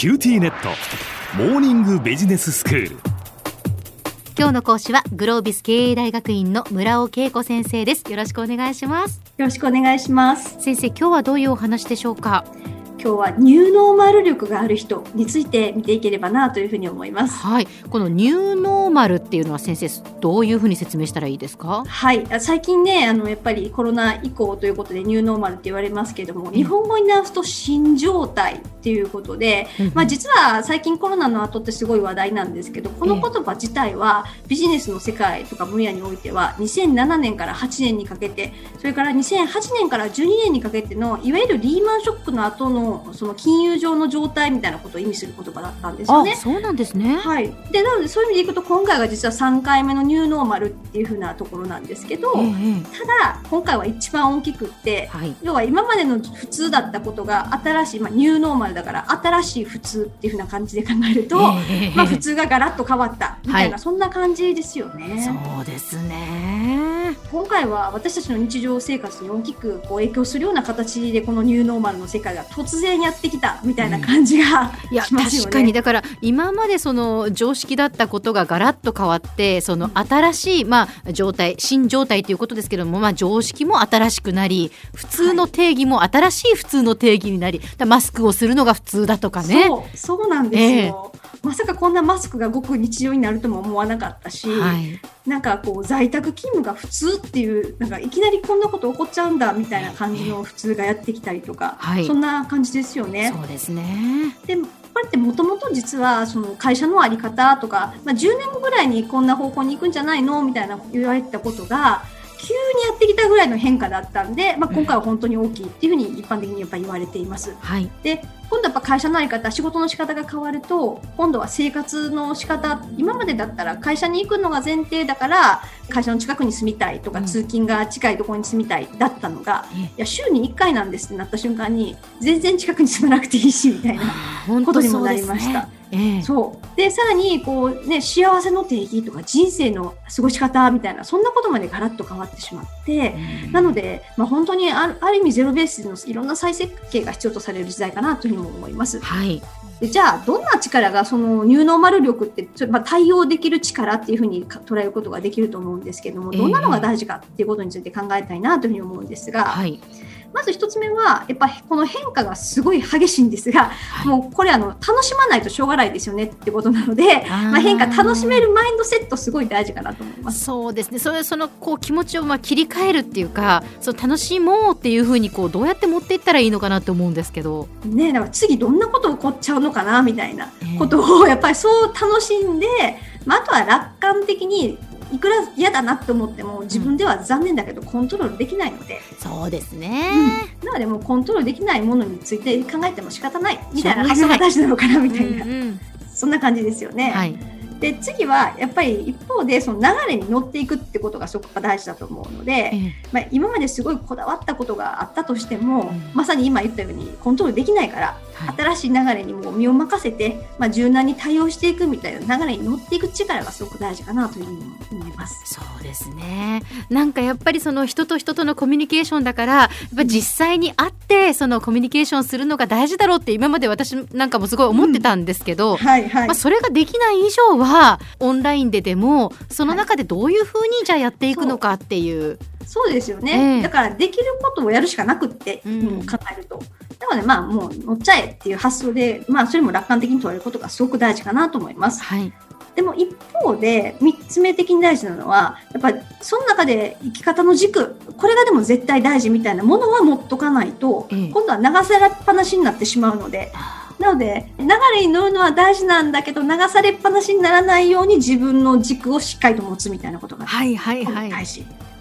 QTnet。モーニングビジネススクール。今日の講師はグロービス経営大学院の村尾恵子先生です。よろしくお願いします。よろしくお願いします。先生今日はどういうお話でしょうか？今日はニューノーマル力がある人について見ていければなというふうに思います。はい、このニューノーマルっていうのは先生どういうふうに説明したらいいですか？はい、最近ねあのやっぱりコロナ以降ということでニューノーマルって言われますけれども、日本語に直すと新状態っていうことで、うん、まあ実は最近コロナの後ってすごい話題なんですけど、この言葉自体はビジネスの世界とか分野においては2007年から8年にかけて、それから2008年から12年にかけてのいわゆるリーマンショックの後のその金融入上の状態みたいなことを意味する言葉だったんですよね。そうなんですね。はい。で、なのでそういう意味でいくと今回が実は3回目のニューノーマルっていうふうなところなんですけど、えー、ただ今回は一番大きくって、はい、要は今までの普通だったことが新しい、まあ、ニューノーマルだから新しい普通っていうふうな感じで考えると、えー、まあ普通がガラッと変わったみたいな、はい、そんな感じですよね。そうですね。今回は私たちの日常生活に大きくこう影響するような形でこのニューノーマルの世界が突然やってきたみたいな感じが、うん、いや確かに。だから今までその常識だったことがガラッと変わってその新しい、まあ、状態新状態ということですけども、まあ、常識も新しくなり普通の定義も新しい普通の定義になり、はい、マスクをするのが普通だとかね。そうそうなんですよ、えーまさかこんなマスクがごく日常になるとも思わなかったし、はい、なんかこう在宅勤務が普通っていうなんかいきなりこんなこと起こっちゃうんだみたいな感じの普通がやってきたりとか、はい、そんな感じですよね。そうですねでこれってもともと実はその会社の在り方とか、まあ、10年後ぐらいにこんな方向に行くんじゃないのみたいな言われてたことが急にやってきたぐらいの変化だったんで、まあ、今回は本当に大きいっていうふうに一般的にやっぱ言われています。はい、で今度やっぱ会社の在り方仕事の仕方が変わると今度は生活の仕方今までだったら会社に行くのが前提だから会社の近くに住みたいとか、うん、通勤が近いところに住みたいだったのが、いや週に1回なんですってなった瞬間に全然近くに住まなくていいしみたいなことにもなりました。ええ、そう。でさらにこう、ね、幸せの定義とか人生の過ごし方みたいなそんなことまでガラッと変わってしまって、なので、まあ、本当にあるある意味ゼロベースのいろんな再設計が必要とされる時代かなというふうにも思います。はい。でじゃあどんな力がそのニューノーマル力ってちょまあ、対応できる力っていうふうに捉えることができると思うんですけどもどんなのが大事かっていうことについて考えたいなというふうに思うんですが、はい、まず1つ目はやっぱこの変化がすごい激しいんですが、はい、もうこれあの楽しまないとしょうがないですよねってことなのでまあ、変化楽しめるマインドセットすごい大事かなと思います。そうですね。それそのこう気持ちをまあ切り替えるっていうかその楽しもうっていうふうにこうどうやって持っていったらいいのかなって思うんですけど。ねだから次どんなこと起こっちゃうのかなみたいなことをやっぱりそう楽しんで、まあ、あとは楽観的にいくら嫌だなと思っても自分では残念だけどコントロールできないので、うん、そうですね、うん、なのでもうコントロールできないものについて考えても仕方ないみたいな発想が大事なのかなみたいな、うんうん、そんな感じですよね。はいで次はやっぱり一方でその流れに乗っていくってことがすごく大事だと思うので、まあ、今まですごいこだわったことがあったとしても、まさに今言ったようにコントロールできないから新しい流れにも身を任せて、まあ、柔軟に対応していくみたいな流れに乗っていく力がすごく大事かなというふうに思います。そうですね。なんかやっぱりその人と人とのコミュニケーションだからやっぱ実際に会ってそのコミュニケーションするのが大事だろうって今まで私なんかもすごい思ってたんですけど、うん。はいはい、まあ、それができない以上はオンラインででもその中でどういうふうにじゃあやっていくのかっていう。はいそうですよね、えー、だからできることをやるしかなくって、うん、考えると。なので、まあ、もう乗っちゃえっていう発想で、まあ、それも楽観的に捉えることがすごく大事かなと思います。はい。でも一方で、三つ目的に大事なのは、やっぱりその中で生き方の軸、これがでも絶対大事みたいなものは持っとかないと、えー、今度は流されっぱなしになってしまうので、なので、流れに乗るのは大事なんだけど、流されっぱなしにならないように自分の軸をしっかりと持つみたいなことが大事。はいはいはい。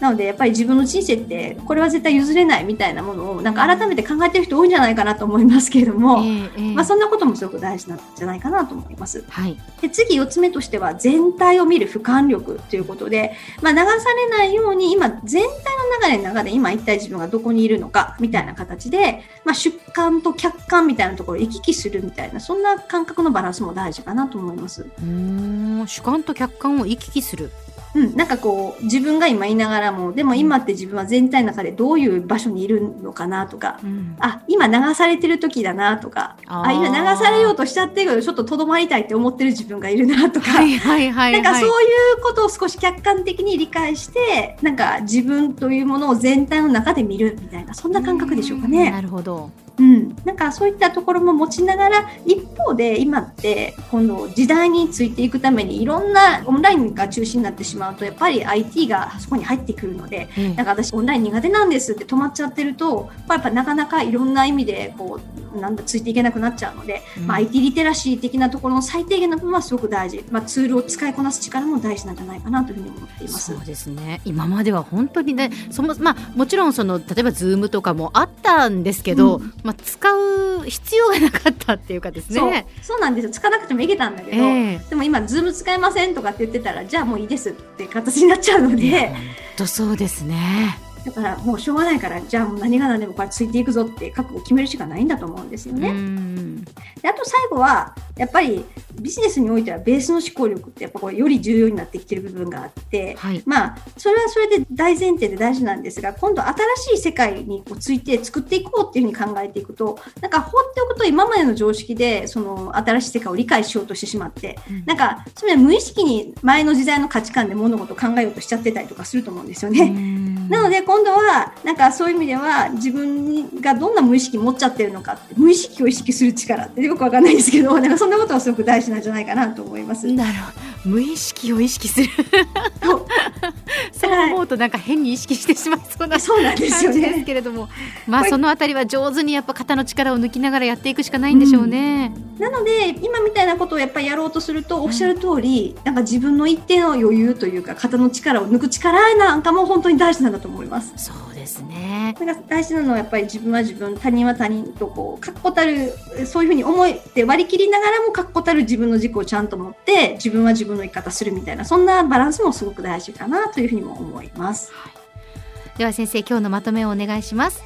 なのでやっぱり自分の人生ってこれは絶対譲れないみたいなものをなんか改めて考えてる人多いんじゃないかなと思いますけれども、えーえー、まあ、そんなこともすごく大事なんじゃないかなと思います。はい、で次4つ目としては全体を見る俯瞰力ということで、まあ、流されないように今全体の流れの中で今一体自分がどこにいるのかみたいな形で、まあ、主観と客観みたいなところを行き来するみたいなそんな感覚のバランスも大事かなと思います。うん主観と客観を行き来するうん、なんかこう自分が今いながらもでも今って自分は全体の中でどういう場所にいるのかなとか、うん、あ今流されてる時だなとかあ今流されようとしちゃってるけどちょっととどまりたいって思ってる自分がいるなとか、はいはいはいはい、なんかそういうことを少し客観的に理解してなんか自分というものを全体の中で見るみたいなそんな感覚でしょうかね。なるほど。うん、なんかそういったところも持ちながら一方で今って今度時代についていくためにいろんなオンラインが中心になってしまうとやっぱり IT がそこに入ってくるので、うん、なんか私オンライン苦手なんですって止まっちゃってるとやっぱなかなかいろんな意味でこうなんだついていけなくなっちゃうので、うん、まあ、IT リテラシー的なところの最低限の部分はすごく大事、まあ、ツールを使いこなす力も大事なんじゃないかなというふうに思っています。そうですね。今までは本当にねその、まあ、もちろんその例えば Zoom とかもあったんですけど、まあ、使う必要がなかったっていうかですね。そう。なんですよ。つかなくてもいけたんだけど、えー、でも今ズーム使えませんとかって言ってたらじゃあもういいですって形になっちゃうので。とそうですねだからもうしょうがないからじゃあ何が何でもこれついていくぞって覚悟を決めるしかないんだと思うんですよね。であと最後はやっぱりビジネスにおいてはベースの思考力ってやっぱこれより重要になってきてる部分があって、はい、まあそれはそれで大前提で大事なんですが今度新しい世界にこうついて作っていこうっていうふうに考えていくとなんか放っておくと今までの常識でその新しい世界を理解しようとしてしまって、うん、なんかそれは無意識に前の時代の価値観で物事を考えようとしちゃってたりとかすると思うんですよね。なので今度はなんかそういう意味では自分がどんな無意識持っちゃってるのかって無意識を意識する力ってよくわかんないんですけどなんかそんなことはすごく大事なんじゃないかなと思います。なるほど無意識を意識する。そう思うとなんか変に意識してしまいそうなそうなんですけれども、まあそのあたりは上手にやっぱ肩の力を抜きながらやっていくしかないんでしょうね。うん、なので今みたいなことをやっぱりやろうとするとおっしゃる通り、うん、なんか自分の一定の余裕というか肩の力を抜く力なんかも本当に大事なんだと思います。そうね。なんか大事なのはやっぱり自分は自分他人は他人とこう確固たるそういうふうに思って割り切りながらも確固たる自分の軸をちゃんと持って自分は自分の生き方するみたいなそんなバランスもすごく大事かなというふうにも思います。はい、では先生今日のまとめをお願いします。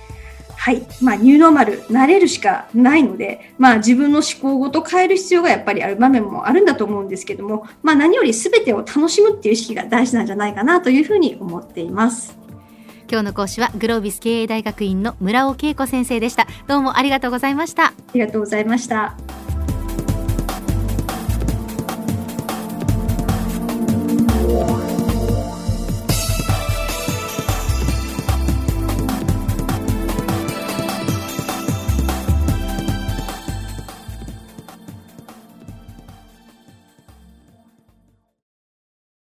はい。まあ、ニューノーマル、慣れるしかないので、まあ、自分の思考ごと変える必要がやっぱりある場面もあるんだと思うんですけども、まあ、何より全てを楽しむっていう意識が大事なんじゃないかなというふうに思っています。今日の講師はグロービス経営大学院の村尾恵子先生でした。どうもありがとうございました。ありがとうございました。